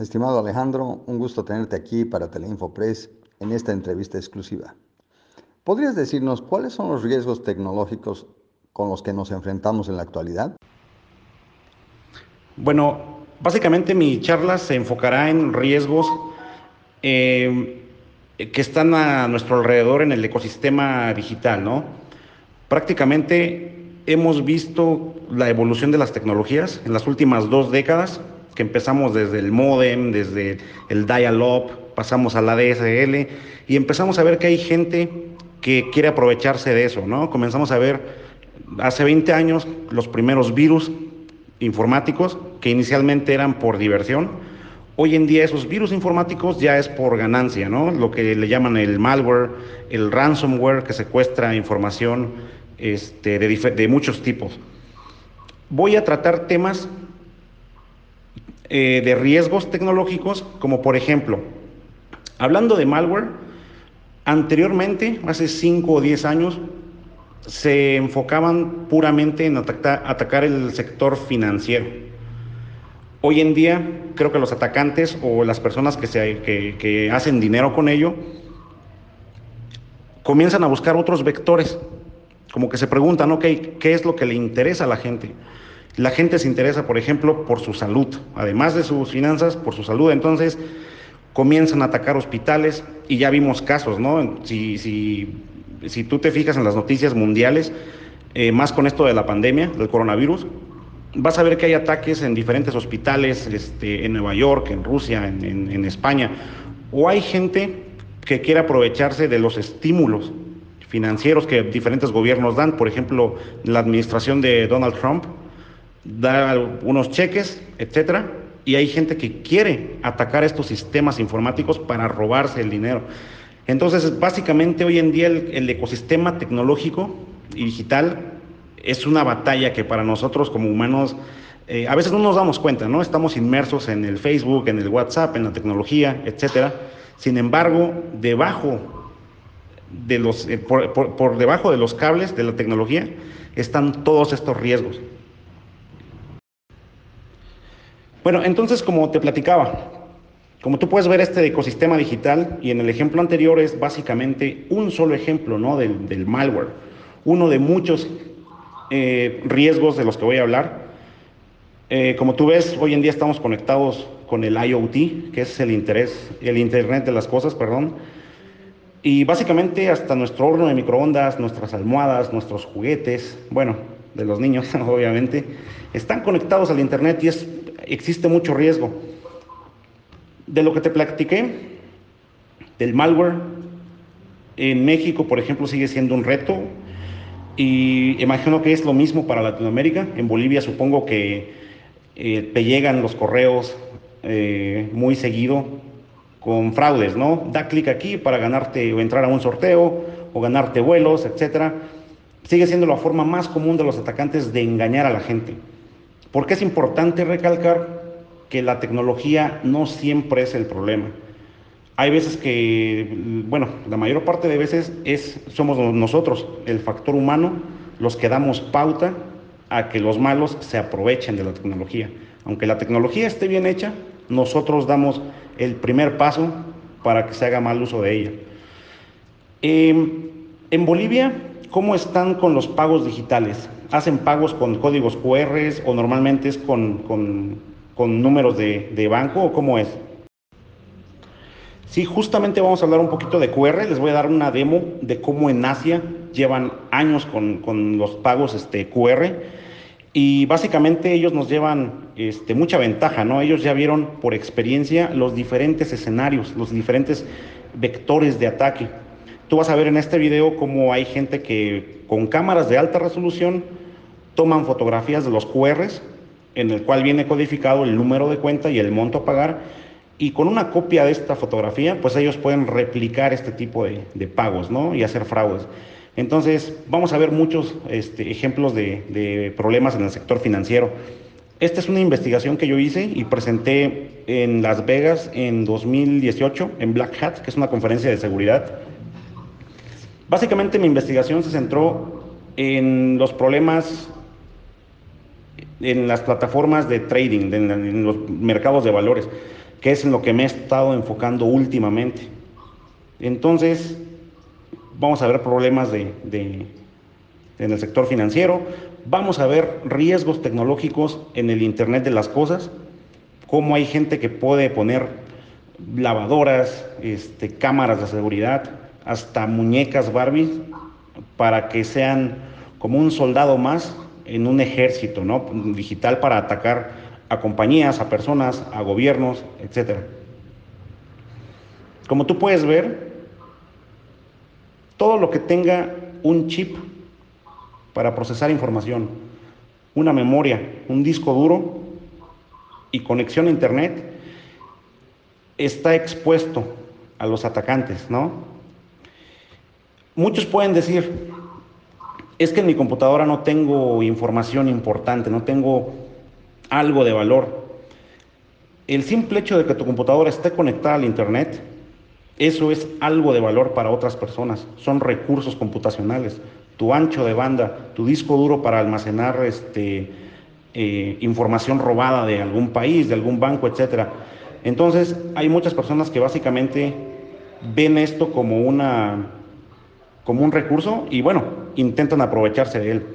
Estimado Alejandro, un gusto tenerte aquí para Teleinfopress en esta entrevista exclusiva. ¿Podrías decirnos cuáles son los riesgos tecnológicos con los que nos enfrentamos en la actualidad? Bueno, básicamente mi charla se enfocará en riesgos eh, que están a nuestro alrededor en el ecosistema digital, ¿no? Prácticamente hemos visto la evolución de las tecnologías en las últimas dos décadas, empezamos desde el modem, desde el dial-up, pasamos a la DSL y empezamos a ver que hay gente que quiere aprovecharse de eso, ¿no? Comenzamos a ver hace 20 años los primeros virus informáticos que inicialmente eran por diversión. Hoy en día esos virus informáticos ya es por ganancia, ¿no? Lo que le llaman el malware, el ransomware que secuestra información este, de, de muchos tipos. Voy a tratar temas eh, de riesgos tecnológicos, como por ejemplo, hablando de malware, anteriormente, hace 5 o 10 años, se enfocaban puramente en atacar, el sector financiero. Hoy en día creo que los atacantes o las personas que, se, que hacen dinero con ello comienzan a buscar otros vectores, como que se preguntan, ok, ¿qué es lo que le interesa a la gente? La gente se interesa, por ejemplo, por su salud, además de sus finanzas, por su salud. Entonces, comienzan a atacar hospitales y ya vimos casos, ¿no? Si, si, tú te fijas en las noticias mundiales, eh, más con esto de la pandemia, del coronavirus, vas a ver que hay ataques en diferentes hospitales, este, en Nueva York, en Rusia, en, en España, o hay gente que quiere aprovecharse de los estímulos financieros que diferentes gobiernos dan, por ejemplo, la administración de Donald Trump, da unos cheques, etcétera, y hay gente que quiere atacar estos sistemas informáticos para robarse el dinero. Entonces, básicamente hoy en día el, ecosistema tecnológico y digital es una batalla que para nosotros como humanos eh, a veces no nos damos cuenta, ¿no? Estamos inmersos en el Facebook, en el WhatsApp, en la tecnología, etcétera. Sin embargo, debajo de los, eh, por debajo de los cables de la tecnología están todos estos riesgos. Bueno, entonces como te platicaba, como tú puedes ver este ecosistema digital y en el ejemplo anterior es básicamente un solo ejemplo ¿no? del, malware, uno de muchos eh, riesgos de los que voy a hablar. Eh, como tú ves, hoy en día estamos conectados con el IoT, que es el interés, el Internet de las cosas, perdón. Y básicamente hasta nuestro horno de microondas, nuestras almohadas, nuestros juguetes, bueno, de los niños obviamente, están conectados al Internet y es existe mucho riesgo. De lo que te platiqué, del malware, en México, por ejemplo, sigue siendo un reto y imagino que es lo mismo para Latinoamérica. En Bolivia supongo que eh, te llegan los correos eh, muy seguido con fraudes, ¿no? Da clic aquí para ganarte o entrar a un sorteo o ganarte vuelos, etcétera. Sigue siendo la forma más común de los atacantes de engañar a la gente. Porque es importante recalcar que la tecnología no siempre es el problema. Hay veces que, bueno, la mayor parte de veces es, somos nosotros, el factor humano, los que damos pauta a que los malos se aprovechen de la tecnología. Aunque la tecnología esté bien hecha, nosotros damos el primer paso para que se haga mal uso de ella. Em, en Bolivia, ¿cómo están con los pagos digitales? hacen pagos con códigos QR o normalmente es con, con, números de, de, banco o cómo es? Sí, justamente vamos a hablar un poquito de QR. Les voy a dar una demo de cómo en Asia llevan años con, con los pagos este, QR. Y básicamente ellos nos llevan este, mucha ventaja, ¿no? Ellos ya vieron por experiencia los diferentes escenarios, los diferentes vectores de ataque. Tú vas a ver en este video cómo hay gente que con cámaras de alta resolución toman fotografías de los QRs, en el cual viene codificado el número de cuenta y el monto a pagar, y con una copia de esta fotografía, pues ellos pueden replicar este tipo de, pagos, ¿no? Y hacer fraudes. Entonces, vamos a ver muchos este, ejemplos de, de, problemas en el sector financiero. Esta es una investigación que yo hice y presenté en Las Vegas en 2018, en Black Hat, que es una conferencia de seguridad. Básicamente mi investigación se centró en los problemas en las plataformas de trading, en, los mercados de valores. que es en lo que me he estado enfocando últimamente. Entonces, vamos a ver problemas de, en el sector financiero, vamos a ver riesgos tecnológicos en el Internet de las Cosas, cómo hay gente que puede poner lavadoras, este, cámaras de seguridad, hasta muñecas Barbie para que sean como un soldado más en un ejército ¿no? digital para atacar a compañías, a personas, a gobiernos, etc. Como tú puedes ver, todo lo que tenga un chip para procesar información, una memoria, un disco duro y conexión a Internet, está expuesto a los atacantes, ¿no? Muchos pueden decir, es que en mi computadora no tengo información importante, no tengo algo de valor. El simple hecho de que tu computadora esté conectada al Internet, eso es algo de valor para otras personas, son recursos computacionales tu ancho de banda, tu disco duro para almacenar este, eh, información robada de algún país, de algún banco, etc. Entonces, hay muchas personas que básicamente ven esto como, una, como un recurso y bueno, intentan aprovecharse de él.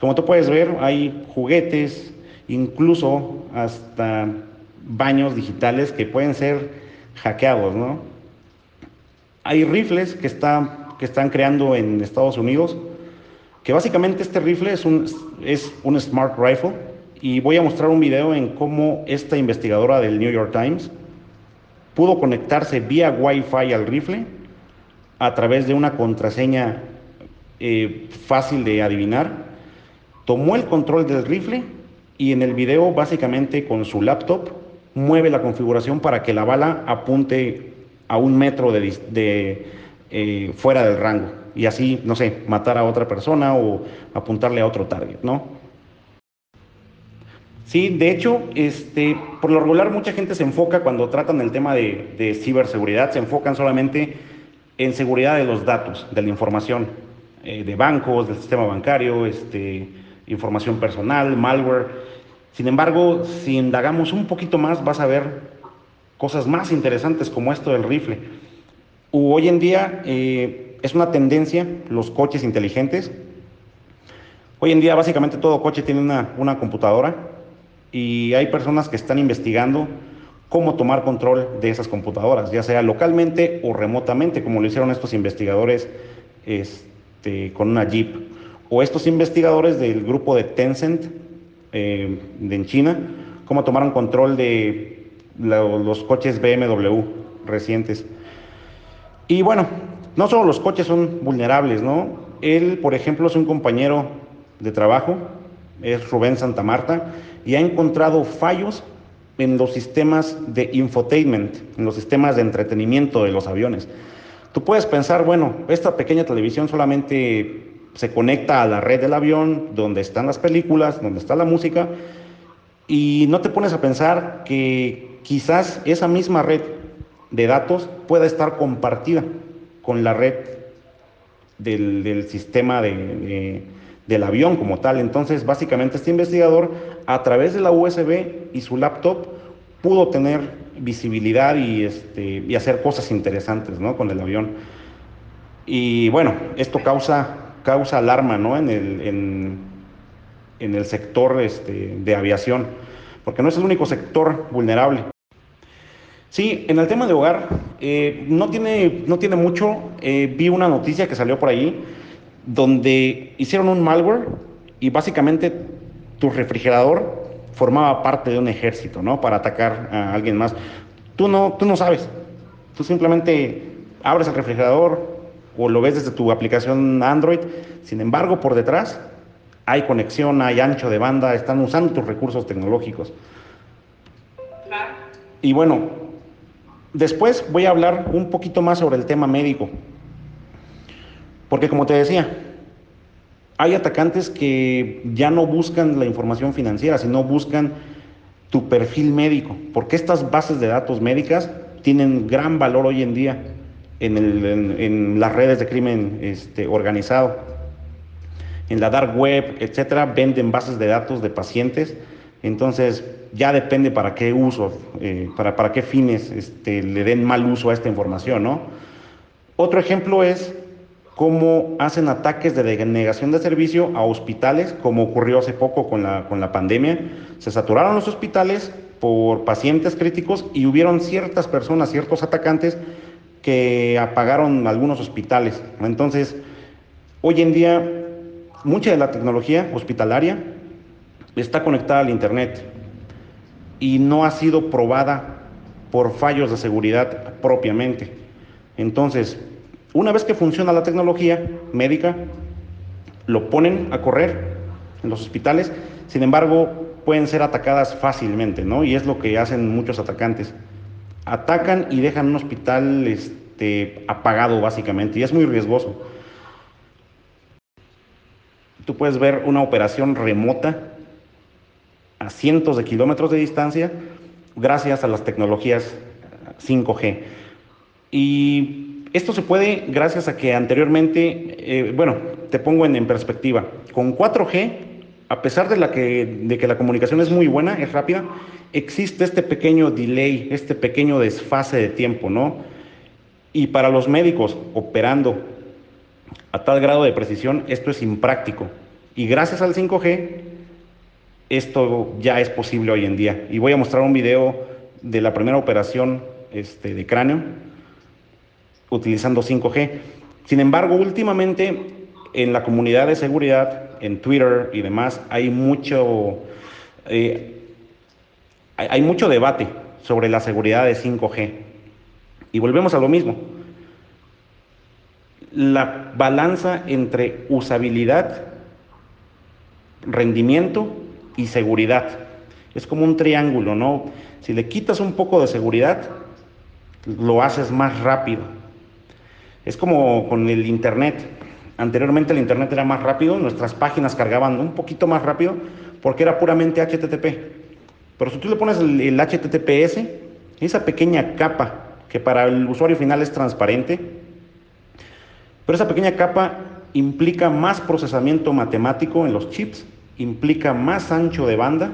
Como tú puedes ver, hay juguetes, incluso hasta baños digitales que pueden ser hackeados, ¿no? Hay rifles que, que están creando en Estados Unidos que básicamente este rifle es un, es un Smart Rifle y voy a mostrar un video en cómo esta investigadora del New York Times pudo conectarse vía Wi-Fi al rifle a través de una contraseña eh, fácil de adivinar. Tomó el control del rifle y en el video básicamente con su laptop mueve la configuración para que la bala apunte a un metro de, eh, fuera del rango y así, no sé, matar a otra persona o apuntarle a otro target, ¿no? Sí, de hecho, este, por lo regular mucha gente se enfoca cuando tratan el tema de, ciberseguridad, se enfocan solamente en seguridad de los datos, de la información, eh, de bancos, del sistema bancario, este, información personal, malware. Sin embargo, si indagamos un poquito más, vas a ver cosas más interesantes como esto del rifle. Hoy en día, eh, es una tendencia los coches inteligentes. Hoy en día básicamente todo coche tiene una, computadora y hay personas que están investigando cómo tomar control de esas computadoras, ya sea localmente o remotamente, como lo hicieron estos investigadores este, con una Jeep, o estos investigadores del grupo de Tencent eh, en China, cómo tomaron control de los coches BMW recientes. Y bueno, no solo los coches son vulnerables, ¿no? Él, por ejemplo, es un compañero de trabajo, es Rubén Santa Marta, y ha encontrado fallos en los sistemas de infotainment, en los sistemas de entretenimiento de los aviones. Tú puedes pensar, bueno, esta pequeña televisión solamente se conecta a la red del avión, donde están las películas, donde está la música, y no te pones a pensar que quizás esa misma red de datos pueda estar compartida con la red del, sistema del avión como tal. Entonces, básicamente este investigador, a través de la USB y su laptop, pudo tener visibilidad y, este, y hacer cosas interesantes ¿no? con el avión. Y bueno, esto causa, causa alarma ¿no? en, el, en, en el sector este, de aviación, porque no es el único sector vulnerable. Sí, en el tema de hogar, eh, no, tiene, no tiene mucho. Eh, vi una noticia que salió por ahí donde hicieron un malware y básicamente tu refrigerador formaba parte de un ejército, ¿no? Para atacar a alguien más. Tú no, tú no sabes. Tú simplemente abres el refrigerador o lo ves desde tu aplicación Android. Sin embargo, por detrás hay conexión, hay ancho de banda, están usando tus recursos tecnológicos. Y bueno, Después voy a hablar un poquito más sobre el tema médico. Porque como te decía, hay atacantes que ya no buscan la información financiera, sino buscan tu perfil médico, porque estas bases de datos médicas tienen gran valor hoy en día en, las redes de crimen este, organizado. En la dark web, etcétera, venden bases de datos de pacientes. Entonces, ya depende para qué uso, eh, para, para qué fines este, le den mal uso a esta información, ¿no? Otro ejemplo es cómo hacen ataques de denegación de servicio a hospitales, como ocurrió hace poco con la, con la pandemia. Se saturaron los hospitales por pacientes críticos y hubieron ciertas personas, ciertos atacantes que apagaron algunos hospitales. Entonces, hoy en día, mucha de la tecnología hospitalaria está conectada al Internet y no ha sido probada por fallos de seguridad propiamente. Entonces, una vez que funciona la tecnología médica, lo ponen a correr en los hospitales, sin embargo, pueden ser atacadas fácilmente, ¿no? Y es lo que hacen muchos atacantes. Atacan y dejan un hospital este, apagado, básicamente, y es muy riesgoso. Tú puedes ver una operación remota a cientos de kilómetros de distancia gracias a las tecnologías 5G. Y esto se puede gracias a que anteriormente, eh, bueno, te pongo en, perspectiva, con 4G, a pesar de, que, de que la comunicación es muy buena, es rápida, existe este pequeño delay, este pequeño desfase de tiempo, ¿no? Y para los médicos operando a tal grado de precisión, esto es impráctico. Y gracias al 5G, esto ya es posible hoy en día. Y voy a mostrar un video de la primera operación este, de cráneo utilizando 5G. Sin embargo, últimamente en la comunidad de seguridad, en Twitter y demás, hay mucho, eh, hay mucho debate sobre la seguridad de 5G. Y volvemos a lo mismo. La balanza entre usabilidad, rendimiento y seguridad. Es como un triángulo, ¿no? Si le quitas un poco de seguridad, lo haces más rápido. Es como con el Internet. Anteriormente el Internet era más rápido, nuestras páginas cargaban un poquito más rápido porque era puramente HTTP. Pero si tú le pones el, HTTPS, esa pequeña capa que para el usuario final es transparente, pero esa pequeña capa implica más procesamiento matemático en los chips, implica más ancho de banda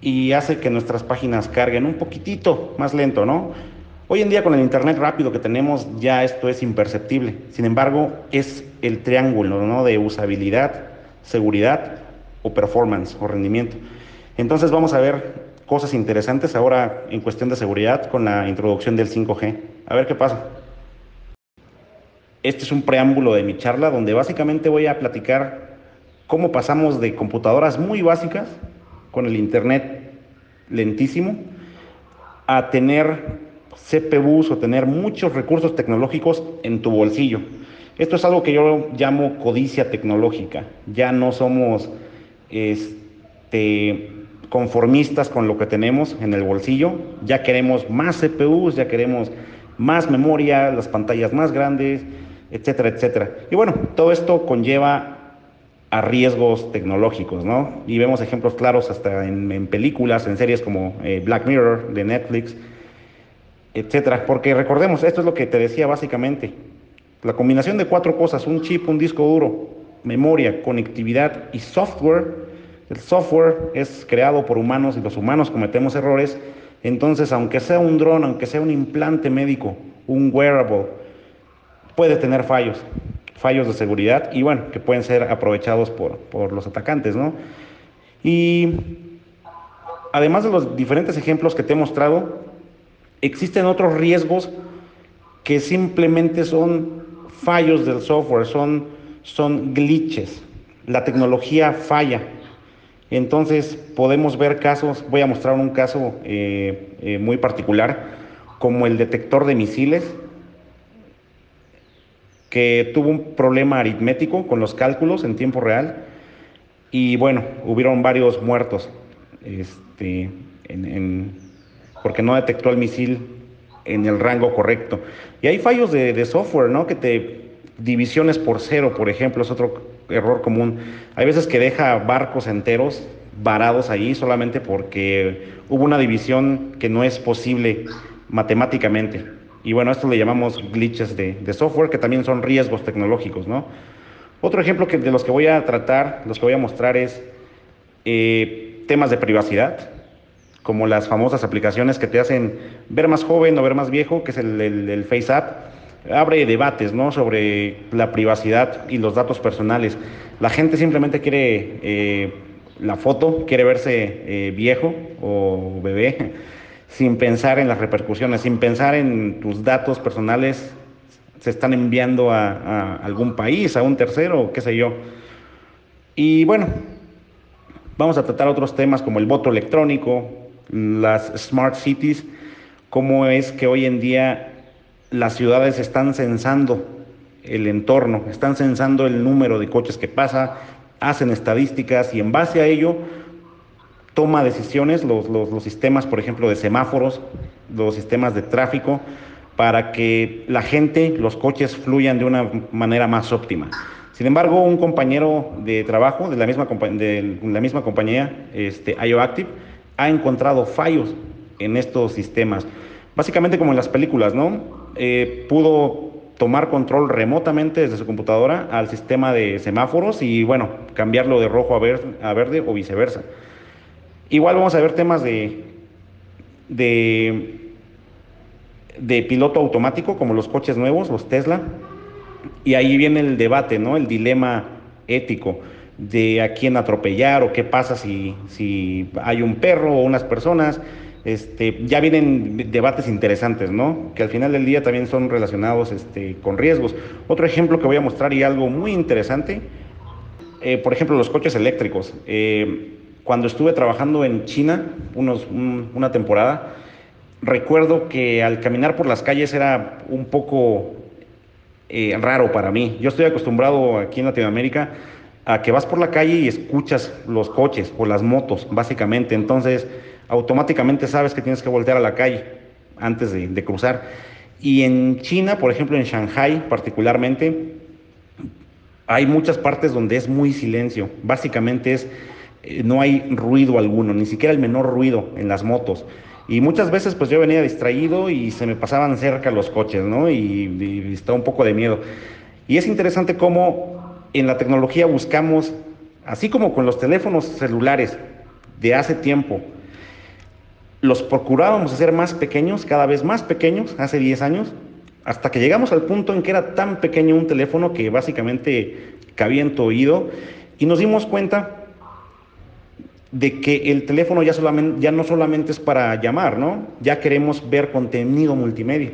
y hace que nuestras páginas carguen un poquitito más lento, ¿no? Hoy en día con el Internet rápido que tenemos ya esto es imperceptible. Sin embargo, es el triángulo ¿no? de usabilidad, seguridad o performance o rendimiento. Entonces vamos a ver cosas interesantes ahora en cuestión de seguridad con la introducción del 5G. A ver qué pasa. Este es un preámbulo de mi charla donde básicamente voy a platicar cómo pasamos de computadoras muy básicas con el Internet lentísimo a tener CPUs o tener muchos recursos tecnológicos en tu bolsillo. Esto es algo que yo llamo codicia tecnológica. Ya no somos este, conformistas con lo que tenemos en el bolsillo. Ya queremos más CPUs, ya queremos más memoria, las pantallas más grandes, etcétera, etcétera. Y bueno, todo esto conlleva a riesgos tecnológicos, ¿no? Y vemos ejemplos claros hasta en, películas, en series como eh, Black Mirror de Netflix, etcétera. Porque recordemos, esto es lo que te decía básicamente. La combinación de cuatro cosas, un chip, un disco duro, memoria, conectividad y software. El software es creado por humanos y los humanos cometemos errores. Entonces, aunque sea un dron, aunque sea un implante médico, un wearable, puede tener fallos, fallos de seguridad y bueno, que pueden ser aprovechados por, por los atacantes, ¿no? Y además de los diferentes ejemplos que te he mostrado, existen otros riesgos que simplemente son fallos del software, son, son glitches. La tecnología falla. Entonces podemos ver casos, voy a mostrar un caso eh, eh, muy particular, como el detector de misiles, que tuvo un problema aritmético con los cálculos en tiempo real y bueno, hubieron varios muertos este, en, porque no detectó el misil en el rango correcto. Y hay fallos de, software, ¿no? Que te divisiones por cero, por ejemplo, es otro error común. Hay veces que deja barcos enteros varados ahí solamente porque hubo una división que no es posible matemáticamente. Y bueno, esto le llamamos glitches de, software, que también son riesgos tecnológicos, ¿no? Otro ejemplo que, de los que voy a tratar, los que voy a mostrar es eh, temas de privacidad como las famosas aplicaciones que te hacen ver más joven o ver más viejo, que es el, el, Face App, abre debates ¿no? sobre la privacidad y los datos personales. La gente simplemente quiere eh, la foto, quiere verse eh, viejo o bebé, sin pensar en las repercusiones, sin pensar en tus datos personales se están enviando a, a algún país, a un tercero, qué sé yo. Y bueno, vamos a tratar otros temas como el voto electrónico, las smart cities, cómo es que hoy en día las ciudades están censando el entorno, están censando el número de coches que pasa, hacen estadísticas y en base a ello toma decisiones los, los, sistemas, por ejemplo, de semáforos, los sistemas de tráfico, para que la gente, los coches fluyan de una manera más óptima. Sin embargo, un compañero de trabajo de la misma, de la misma compañía, este, IOActive, ha encontrado fallos en estos sistemas. Básicamente como en las películas, ¿no? Eh, pudo tomar control remotamente desde su computadora al sistema de semáforos y, bueno, cambiarlo de rojo a, a verde o viceversa. Igual vamos a ver temas de, de, de piloto automático, como los coches nuevos, los Tesla, y ahí viene el debate, ¿no? El dilema ético de a quién atropellar o qué pasa si, si hay un perro o unas personas. Este, ya vienen debates interesantes, ¿no? Que al final del día también son relacionados este, con riesgos. Otro ejemplo que voy a mostrar y algo muy interesante, eh, por ejemplo, los coches eléctricos. Eh, cuando estuve trabajando en China unos, una temporada, recuerdo que al caminar por las calles era un poco eh, raro para mí. Yo estoy acostumbrado aquí en Latinoamérica a que vas por la calle y escuchas los coches o las motos, básicamente. Entonces, automáticamente sabes que tienes que voltear a la calle antes de, cruzar. Y en China, por ejemplo, en Shanghai particularmente, hay muchas partes donde es muy silencio. Básicamente es, eh, no hay ruido alguno, ni siquiera el menor ruido en las motos. Y muchas veces pues yo venía distraído y se me pasaban cerca los coches, ¿no? Y, y estaba un poco de miedo. Y es interesante cómo en la tecnología buscamos, así como con los teléfonos celulares de hace tiempo, los procurábamos hacer más pequeños, cada vez más pequeños, hace 10 años, hasta que llegamos al punto en que era tan pequeño un teléfono que básicamente cabía en tu oído y nos dimos cuenta de que el teléfono ya, no solamente es para llamar, ¿no? Ya queremos ver contenido multimedia.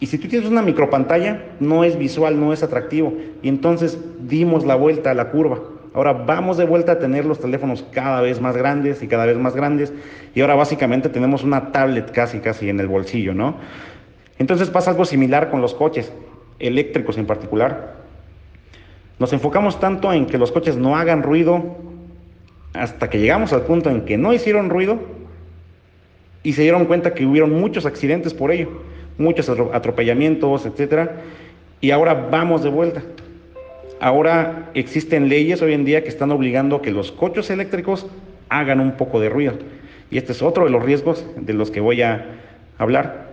Y si tú tienes una micropantalla, no es visual, no es atractivo. Y entonces dimos la vuelta a la curva. Ahora vamos de vuelta a tener los teléfonos cada vez más grandes y cada vez más grandes. Y ahora básicamente tenemos una tablet casi, casi en el bolsillo, ¿no? Entonces pasa algo similar con los coches, eléctricos en particular. Nos enfocamos tanto en que los coches no hagan ruido hasta que llegamos al punto en que no hicieron ruido y se dieron cuenta que hubieron muchos accidentes por ello muchos atropellamientos, etcétera, y ahora vamos de vuelta. Ahora existen leyes hoy en día que están obligando a que los coches eléctricos hagan un poco de ruido. Y este es otro de los riesgos de los que voy a hablar.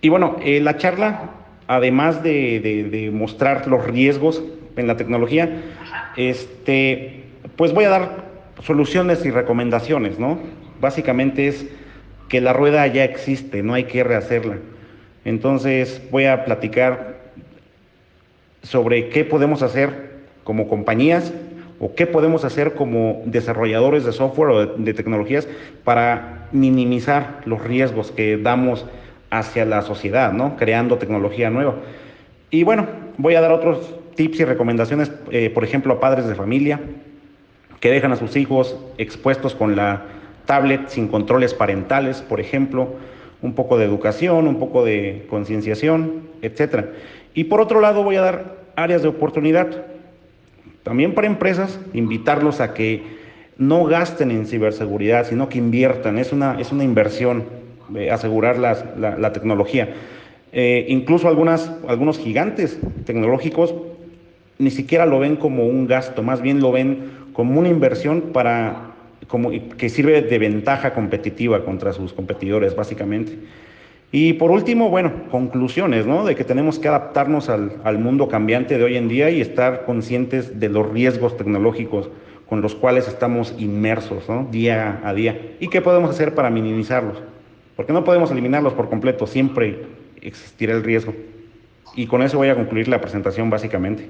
Y bueno, eh, la charla, además de, mostrar los riesgos en la tecnología, este, pues voy a dar soluciones y recomendaciones, ¿no? Básicamente es que la rueda ya existe, no hay que rehacerla. Entonces voy a platicar sobre qué podemos hacer como compañías o qué podemos hacer como desarrolladores de software o de, tecnologías para minimizar los riesgos que damos hacia la sociedad, ¿no? Creando tecnología nueva. Y bueno, voy a dar otros tips y recomendaciones, eh, por ejemplo, a padres de familia que dejan a sus hijos expuestos con la tablet sin controles parentales, por ejemplo, un poco de educación, un poco de concienciación, etc. Y por otro lado voy a dar áreas de oportunidad, también para empresas, invitarlos a que no gasten en ciberseguridad, sino que inviertan, es una, es una inversión eh, asegurar la, tecnología. Eh, incluso algunas, algunos gigantes tecnológicos ni siquiera lo ven como un gasto, más bien lo ven como una inversión para como, que sirve de ventaja competitiva contra sus competidores, básicamente. Y por último, bueno, conclusiones, ¿no? De que tenemos que adaptarnos al, al, mundo cambiante de hoy en día y estar conscientes de los riesgos tecnológicos con los cuales estamos inmersos ¿no? día a día y qué podemos hacer para minimizarlos. Porque no podemos eliminarlos por completo, siempre existirá el riesgo. Y con eso voy a concluir la presentación básicamente.